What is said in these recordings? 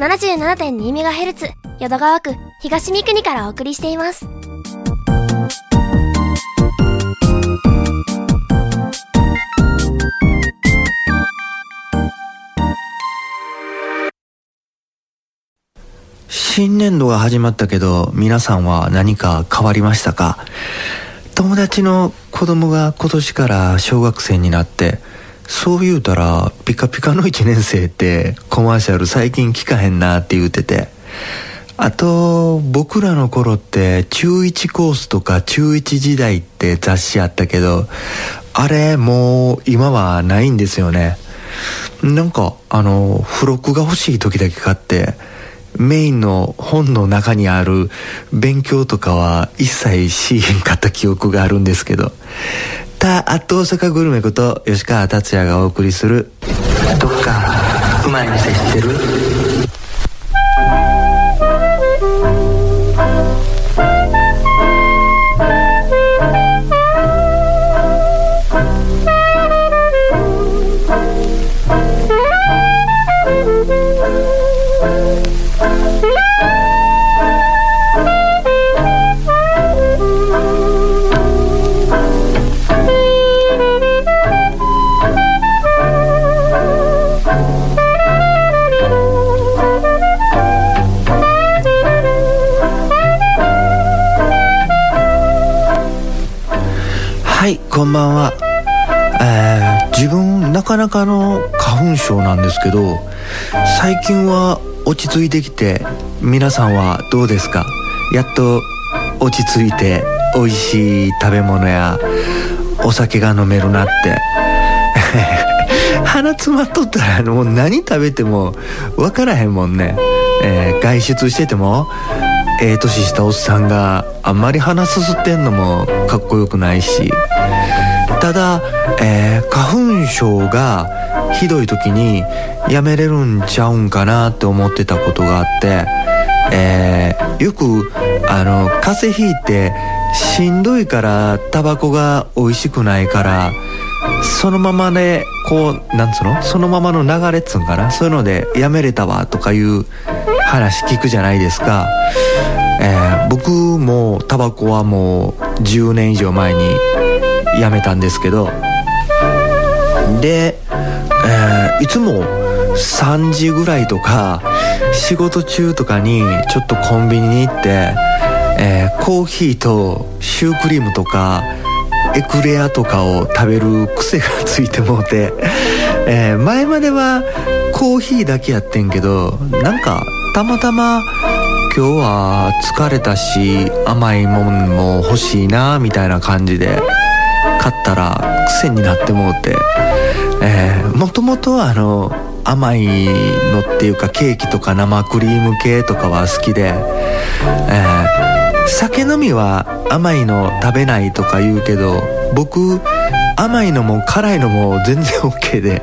77.2MHz 淀川区東三国からお送りしています。新年度が始まったけど皆さんは何か変わりましたか？友達の子供が今年から小学生になってそう言うたらピカピカの1年生ってコマーシャル最近聞かへんなって言うてて。あと僕らの頃って中1コースとか中1時代って雑誌あったけどあれもう今はないんですよね。なんかあの付録が欲しい時だけ買ってメインの本の中にある勉強とかは一切しへんかった記憶があるんですけど。ザ・アット大阪グルメこと吉川達也がお送りするどっかうまい店知ってる？こんばんは、えー、自分なかなかの花粉症なんですけど最近は落ち着いてきて皆さんはどうですか？やっと落ち着いて美味しい食べ物やお酒が飲めるなって。鼻詰まっとったらもう何食べても分からへんもんね、えー、外出しててもええ年したおっさんがあんまり鼻すすってんのもかっこよくないし。ただ、えー、花粉症がひどい時にやめれるんちゃうんかなって思ってたことがあって、えー、よくあの風邪ひいてしんどいからタバコが美味しくないからそのままでこうなんつうの？そのままの流れっつうんかな？そういうのでやめれたわとかいう話聞くじゃないですか、えー、僕もタバコはもう10年以上前にやめたんですけどで、えー、いつも3時ぐらいとか仕事中とかにちょっとコンビニに行って、えー、コーヒーとシュークリームとかエクレアとかを食べる癖がついてもうて、えー、前まではコーヒーだけやってんけどなんかたまたま今日は疲れたし甘いもんも欲しいなみたいな感じで。買ったら癖になってもうて、えー、もともとあの甘いのっていうかケーキとか生クリーム系とかは好きで、えー、酒飲みは甘いの食べないとか言うけど僕甘いのも辛いのも全然 OK で、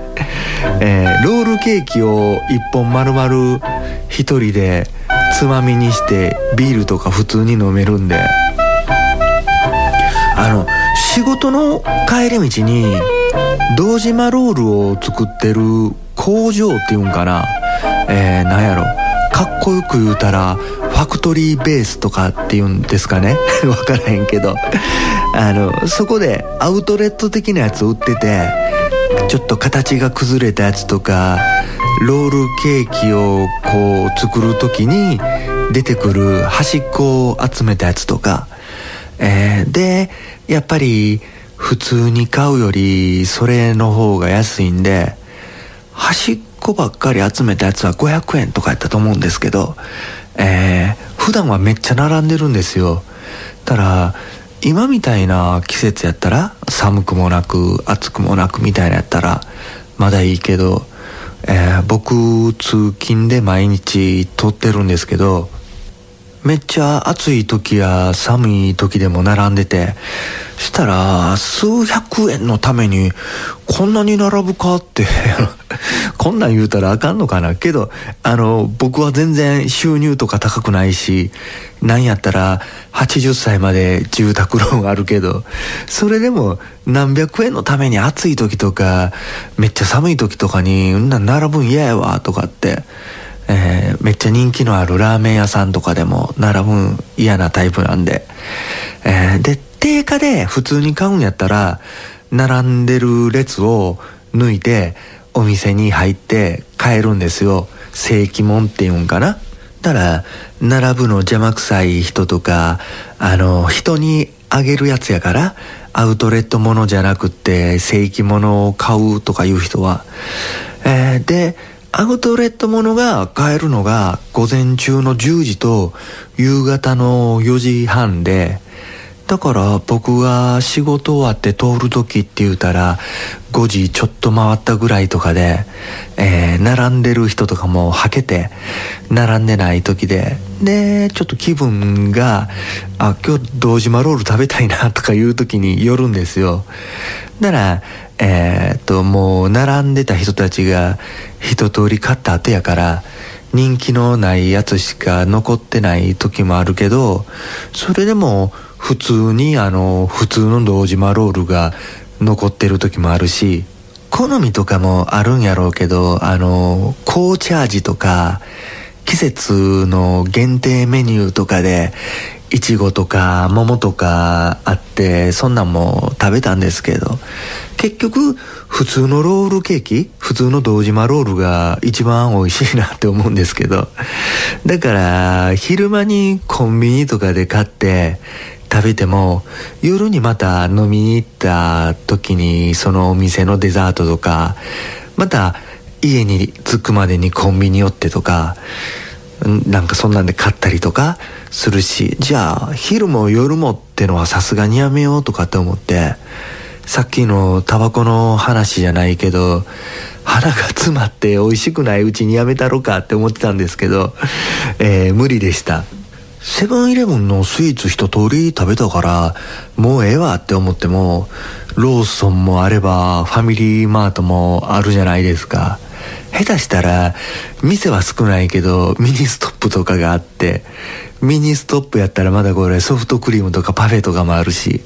えー、ロールケーキを1本丸々1人でつまみにしてビールとか普通に飲めるんで。あの仕事の帰り道に堂島ロールを作ってる工場っていうんかな。えー、なんやろ。かっこよく言うたらファクトリーベースとかっていうんですかね。分からへんけど。あのそこでアウトレット的なやつを売っててちょっと形が崩れたやつとかロールケーキをこう作る時に出てくる端っこを集めたやつとか、えー、でやっぱり普通に買うよりそれの方が安いんで端っこばっかり集めたやつは500円とかやったと思うんですけど、えー、普段はめっちゃ並んでるんですよ。ただ今みたいな季節やったら寒くもなく暑くもなくみたいなやったらまだいいけど、えー、僕通勤で毎日撮ってるんですけどめっちゃ暑い時や寒い時でも並んでてしたら数百円のためにこんなに並ぶかって こんなん言うたらあかんのかな。けどあの僕は全然収入とか高くないしなんやったら80歳まで住宅ローンあるけどそれでも何百円のために暑い時とかめっちゃ寒い時とかにうんな並ぶん嫌やわとかってえー、めっちゃ人気のあるラーメン屋さんとかでも並ぶ嫌なタイプなんで、えー、で定価で普通に買うんやったら並んでる列を抜いてお店に入って買えるんですよ。正規門っていうんかな。だから並ぶの邪魔くさい人とかあの人にあげるやつやからアウトレットものじゃなくって正規物を買うとかいう人は、えー、でアウトレットものが買えるのが午前中の10時と夕方の4時半で、だから僕が仕事終わって通る時って言うたら5時ちょっと回ったぐらいとかで、えー、並んでる人とかもはけて並んでない時ででちょっと気分があ今日堂島ロール食べたいなとかいう時によるんですよ。ならえー、っともう並んでた人たちが一通り買った後やから人気のないやつしか残ってない時もあるけどそれでも普通にあの普通の堂島ロールが残ってる時もあるし好みとかもあるんやろうけどあの紅茶味とか季節の限定メニューとかでいちごとか桃とかあってそんなんも食べたんですけど結局普通のロールケーキ普通の堂島ロールが一番美味しいなって思うんですけどだから昼間にコンビニとかで買って食べても夜にまた飲みに行った時にそのお店のデザートとかまた家に着くまでにコンビニ寄ってとかなんかそんなんで買ったりとかするしじゃあ昼も夜もってのはさすがにやめようとかって思ってさっきのタバコの話じゃないけど腹が詰まって美味しくないうちにやめたろかって思ってたんですけど、えー、無理でした。セブンイレブンのスイーツ一通り食べたからもうええわって思ってもローソンもあればファミリーマートもあるじゃないですか。下手したら店は少ないけどミニストップとかがあってミニストップやったらまだこれソフトクリームとかパフェとかもあるし。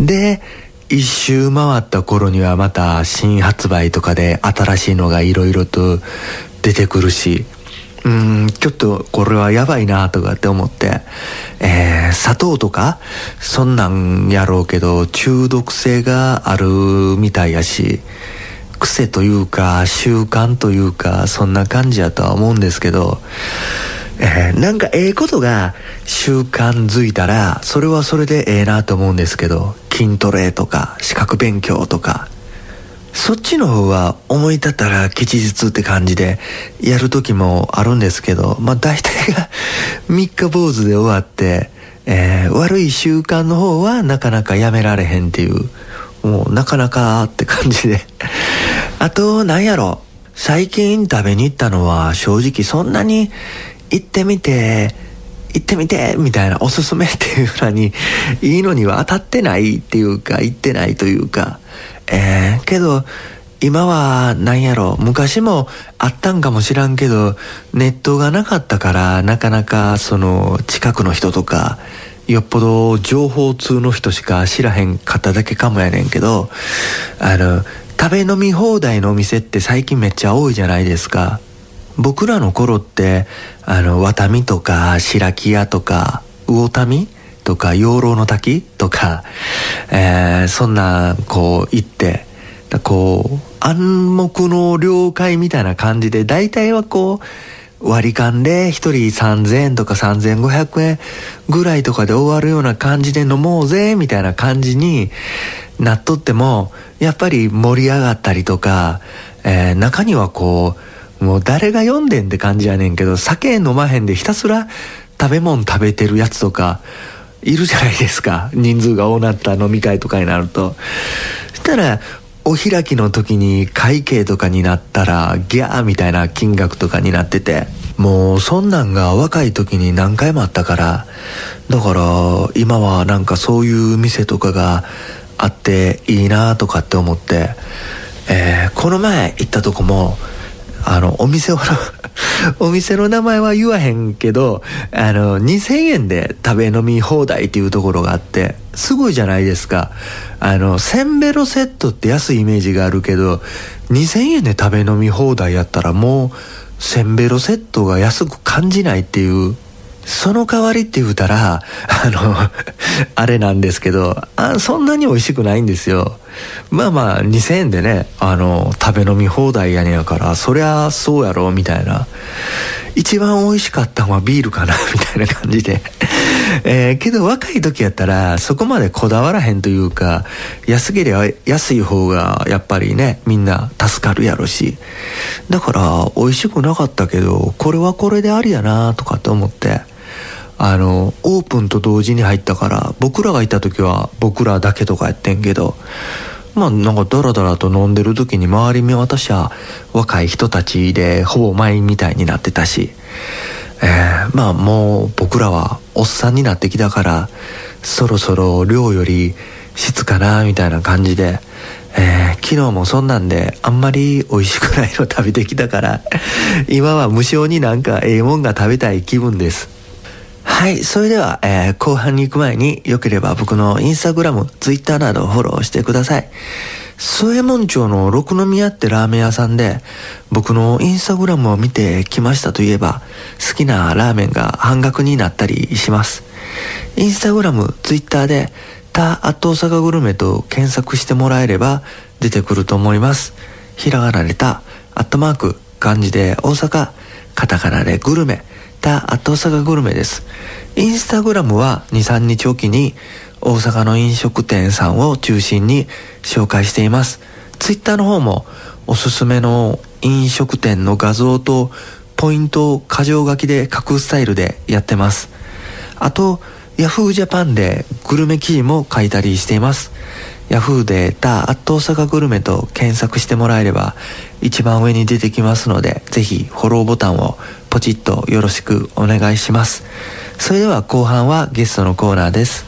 で一周回った頃にはまた新発売とかで新しいのがいろいろと出てくるし。うんちょっとこれはやばいなとかって思って、えー、砂糖とかそんなんやろうけど中毒性があるみたいやし癖というか習慣というかそんな感じやとは思うんですけど、えー、なんかええことが習慣づいたらそれはそれでええなと思うんですけど筋トレとか資格勉強とかそっちの方は思い立ったら吉日って感じでやる時もあるんですけどまあ大体が 三日坊主で終わって、えー、悪い習慣の方はなかなかやめられへんっていうもうなかなかって感じで あと、なんやろ。最近食べに行ったのは正直そんなに行ってみて、行ってみてみたいなおすすめっていうのにいいのには当たってないっていうか行ってないというかえー、けど今はなんやろ昔もあったんかもしらんけどネットがなかったからなかなかその近くの人とかよっぽど情報通の人しか知らへんかっただけかもやねんけどあの食べ飲み放題のお店って最近めっちゃ多いじゃないですか。僕らの頃って、あの、ワタミとか、白木屋とか、魚民とか、養老の滝とか、えー、そんな、こう、行って、こう、暗黙の了解みたいな感じで、大体はこう、割り勘で一人3000円とか3500円ぐらいとかで終わるような感じで飲もうぜ、みたいな感じになっとっても、やっぱり盛り上がったりとか、えー、中にはこう、もう誰が読んでんって感じやねんけど、酒飲まへんでひたすら食べ物食べてるやつとか、いるじゃないですか。人数が多なった飲み会とかになると。そしたら、お開きの時に会計とかになったらギャーみたいな金額とかになっててもうそんなんが若い時に何回もあったからだから今はなんかそういう店とかがあっていいなとかって思って、えー、この前行ったとこもあのお店を お店の名前は言わへんけど、あの、2000円で食べ飲み放題っていうところがあって、すごいじゃないですか。あの、せんべろセットって安いイメージがあるけど、2000円で食べ飲み放題やったらもう、せんべろセットが安く感じないっていうその代わりって言うたら、あの、あれなんですけど、あそんなに美味しくないんですよ。まあまあ、2000円でね、あの、食べ飲み放題やねやから、そりゃそうやろ、みたいな。一番美味しかったのはビールかな、みたいな感じで。えー、けど若い時やったら、そこまでこだわらへんというか、安ければ安い方が、やっぱりね、みんな助かるやろし。だから、美味しくなかったけど、これはこれでありやな、とかって思って。あのオープンと同時に入ったから僕らがいた時は僕らだけとかやってんけどまあなんかダラダラと飲んでる時に周り見渡しゃ若い人たちでほぼ満員みたいになってたし、えー、まあもう僕らはおっさんになってきたからそろそろ量より質かなみたいな感じで、えー、昨日もそんなんであんまり美味しくないの食べてきたから今は無性になんかええもんが食べたい気分です。はい。それでは、えー、後半に行く前に、よければ僕のインスタグラム、ツイッターなどをフォローしてください。添門町の六宮ってラーメン屋さんで、僕のインスタグラムを見てきましたといえば、好きなラーメンが半額になったりします。インスタグラム、ツイッターで、タ・アット大阪グルメと検索してもらえれば出てくると思います。ひらがなでタ、アットマーク、漢字で大阪、カタカナでグルメ、た後大阪グルメです。インスタグラムは2、3日おきに大阪の飲食店さんを中心に紹介しています。ツイッターの方もおすすめの飲食店の画像とポイントを箇条書きで書くスタイルでやってます。あと、Yahoo Japan でグルメ記事も書いたりしています。Yahoo でダ・アット大阪グルメと検索してもらえれば一番上に出てきますので、ぜひフォローボタンをポチッとよろしくお願いします。それでは後半はゲストのコーナーです。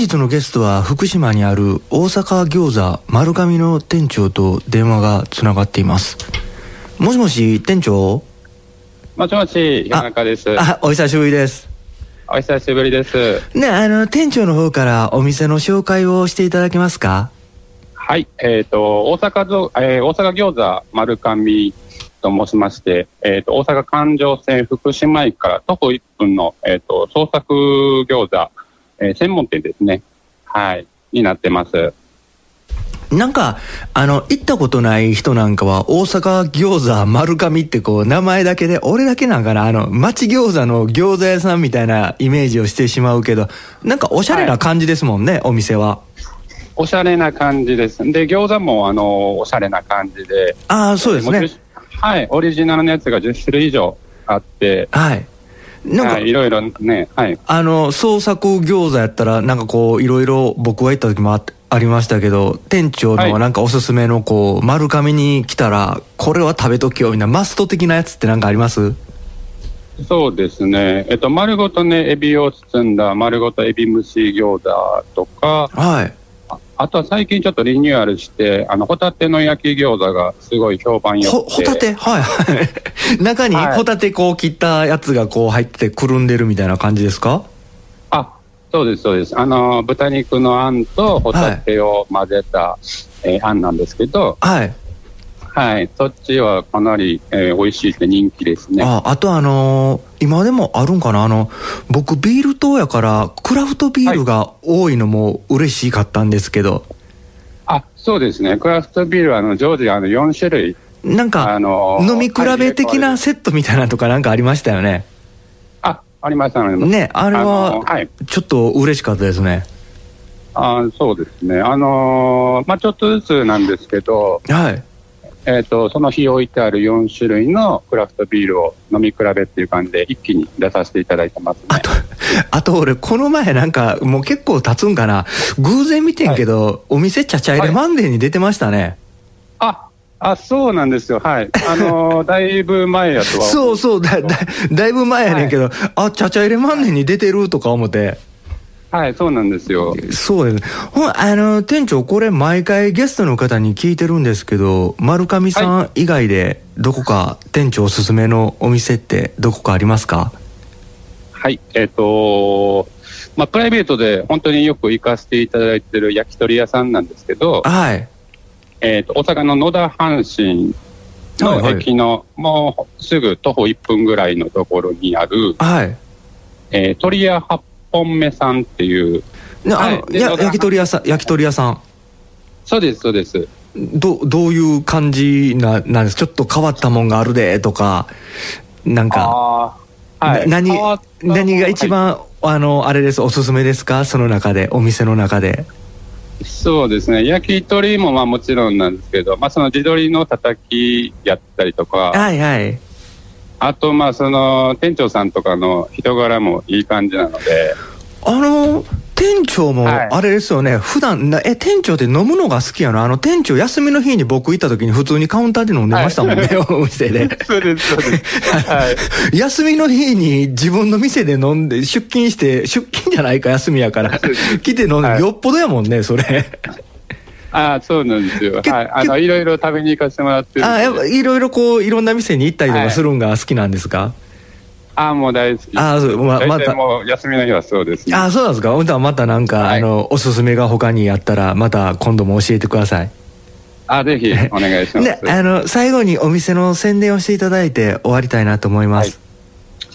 日のゲストは福島にある大阪餃子丸亀の店長と電話がつながっていますもしもし店長？もしもし、山中です。あお久しぶりですお久しぶりです。ねあの店長の方からお店の紹介をしていただけますか？はい、えっ、と、大阪ぞ、えー大阪餃子丸上と申しまして、えっ、と、大阪環状線福島駅から徒歩1分の、えっ、と、創作餃子、えー専門店ですね。はい、になってます。なんか、あの、行ったことない人なんかは、大阪餃子丸亀ってこう、名前だけで、俺だけなんかな、あの、町餃子の餃子屋さんみたいなイメージをしてしまうけど、なんかおしゃれな感じですもんね、お店は。おしゃれな感じです。で、餃子も、あの、おしゃれな感じで。ああ、そうですねも。10はい、オリジナルのやつが10種類以上あって、はい。なんか、はい、いろいろね、はい。あの、創作餃子やったら、なんかこう、いろいろ僕が行った時もあありましたけど、店長のはいなんかおすすめのこう、丸亀に来たら、これは食べときよ、みたいな、マスト的なやつってなんかあります？そうですね。えっと、丸ごとね、エビを包んだ丸ごとエビ蒸し餃子とか、はい。ああとは最近ちょっとリニューアルして、あの、ホタテの焼き餃子がすごい評判良ほ、くて。ホタテ？はいはい。中にはいホタテこう切ったやつがこう入っててくるんでるみたいな感じですか？あ、そうです、そうです。あの、豚肉のあんとホタテを混ぜた、えーあんなんですけど、はい。はい。そっちはかなり、えー美味しいって人気ですね。あ、あとあのー今でもあるんかな？あの、僕ビール党やから、クラフトビールが多いのも嬉しかったんですけど、あ、そうですね。クラフトビールは、あの、常時、あの、4種類、なんか、あの飲み比べ的なはいセットみたいなのとかなんかありましたよね？あ、ありましたね。ね、あれあのははい、ちょっと嬉しかったですね。あそうですね。あのーまあ、ちょっとずつなんですけど、はい。えっ、と、その日置いてある4種類のクラフトビールを飲み比べっていう感じで一気に出させていただいてますね。あと、あと俺、この前なんか、もう結構経つんかな。偶然見てんけど、お店ちゃちゃ入れマンデーに出てましたね。あ、あ、そうなんですよ。はい。あのー だいぶ前やとは。そうそうだ、だ、だいぶ前やねんけど、あ、ちゃちゃ入れマンデーに出てるとか思って。はい、そうなんですよ。そうです。あの、店長、これ毎回ゲストの方に聞いてるんですけど、丸上さん以外で、どこか店長おすすめのお店ってどこかありますか？はい。えっ、とまあ、プライベートで本当によく行かせていただいてる焼き鳥屋さんなんですけど、はい。えっ、と、大阪の野田阪神のはいはい駅のもうすぐ徒歩1分ぐらいのところにある、はい。えー、鳥屋八本目さんっていう、はいで野田焼き鳥屋さん、焼き鳥屋さん。そうです、そうです。ど、どういう感じな、なんですちょっと変わったもんがあるで、とか、なんか、はい。な何何が一番、あの、あれです、おすすめですか？その中で、お店の中で。そうですね。焼き鳥もまあもちろんなんですけど、まあその地鶏のたたきやったりとか、はいはい。あとまあその店長さんとかの人柄もいい感じなので、あの、店長も、はいあれですよね、普段な、え、店長って飲むのが好きやの？あの、店長休みの日に僕行った時に普通にカウンターで飲んでましたもんね、お店で。そうです、そうです。はい。休みの日に自分の店で飲んで、出勤して、出勤じゃないか、休みやから、来て飲んで、はいよっぽどやもんね、それ。あ あ、そうなんですよ。けはい。あの、いろいろ食べに行かせてもらって。あ、やっぱいろいろこう、いろんな店に行ったりとはいかするんが好きなんですか、ああ、もう大好き。あそうままたもう休みの日はそうですね。あ、そうなんですか？ほんとはまたなんか、はいあの、おすすめが他にあったら、また今度も教えてください。あ、ぜひお願いします。で、あの、最後にお店の宣伝をしていただいて終わりたいなと思います。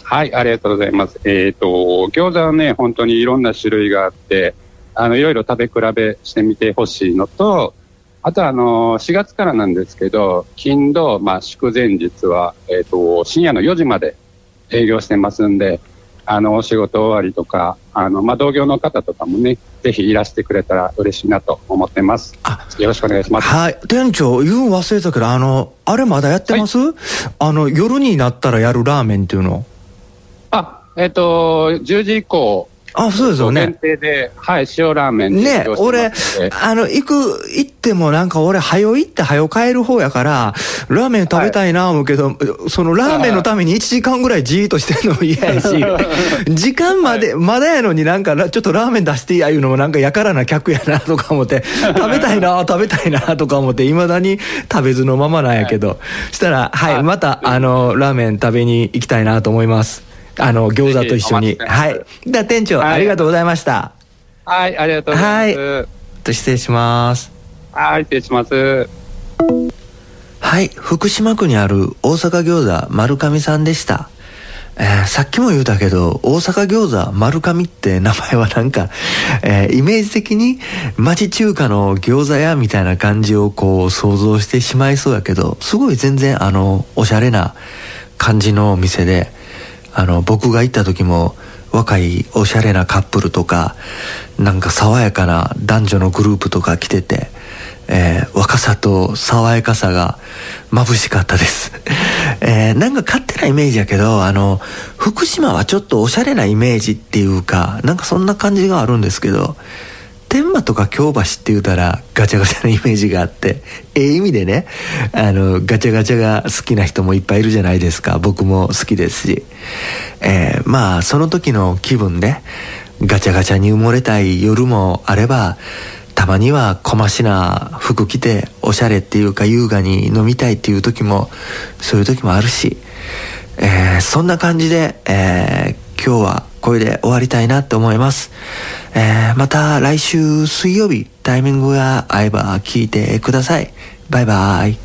はい、ありがとうございます。えっ、と、餃子はね、本当にいろんな種類があって、あの、いろいろ食べ比べしてみてほしいのと、あとはあの、4月からなんですけど、金土、まあ、祝前日は、えっ、と、深夜の4時まで営業してますんで、あの、お仕事終わりとか、あの、まあ、同業の方とかもね、ぜひいらしてくれたら嬉しいなと思ってます。あよろしくお願いします。はい。店長、言うん忘れたけど、あの、あれまだやってます、あの、夜になったらやるラーメンっていうの？あ、えっ、と、10時以降あ、そうですよね。限定で、はい、塩ラーメンね俺、あの、行く、行ってもなんか俺、早行って早帰る方やから、ラーメン食べたいな思うけど、そのラーメンのために1時間ぐらいじーっとしてんのも嫌やし、時間まで、まだやのになんか、ちょっとラーメン出してやいうのもなんかやからな客やなとか思って、食べたいな、食べたいなとか思って、未だに食べずのままなんやけど、したら、はい、また、あの、ラーメン食べに行きたいなと思います。あの、餃子と一緒に。はい。では、店長、はいありがとうございました。はい、ありがとうございます。はいと失礼します。はい、失礼します。はい、福島区にある大阪餃子丸上さんでした。えーさっきも言うたけど、大阪餃子丸上って名前はなんか、えーイメージ的に町中華の餃子屋みたいな感じをこう想像してしまいそうやけど、すごい全然あの、おしゃれな感じのお店で、あの、僕が行った時も、若いおしゃれなカップルとか、なんか爽やかな男女のグループとか来てて、えー若さと爽やかさが眩しかったです。えーなんか勝手なイメージやけど、あの、福島はちょっとおしゃれなイメージっていうか、なんかそんな感じがあるんですけど、天満とか京橋って言うたらガチャガチャなイメージがあって、ええ意味でね、あの、ガチャガチャが好きな人もいっぱいいるじゃないですか。僕も好きですし。えーまあ、その時の気分で、ガチャガチャに埋もれたい夜もあれば、たまには小ましな服着て、おしゃれっていうか優雅に飲みたいっていう時も、そういう時もあるし、えーそんな感じで、えー今日はこれで終わりたいなって思います。えーまた来週水曜日タイミングが合えば聞いてください。バイバイ。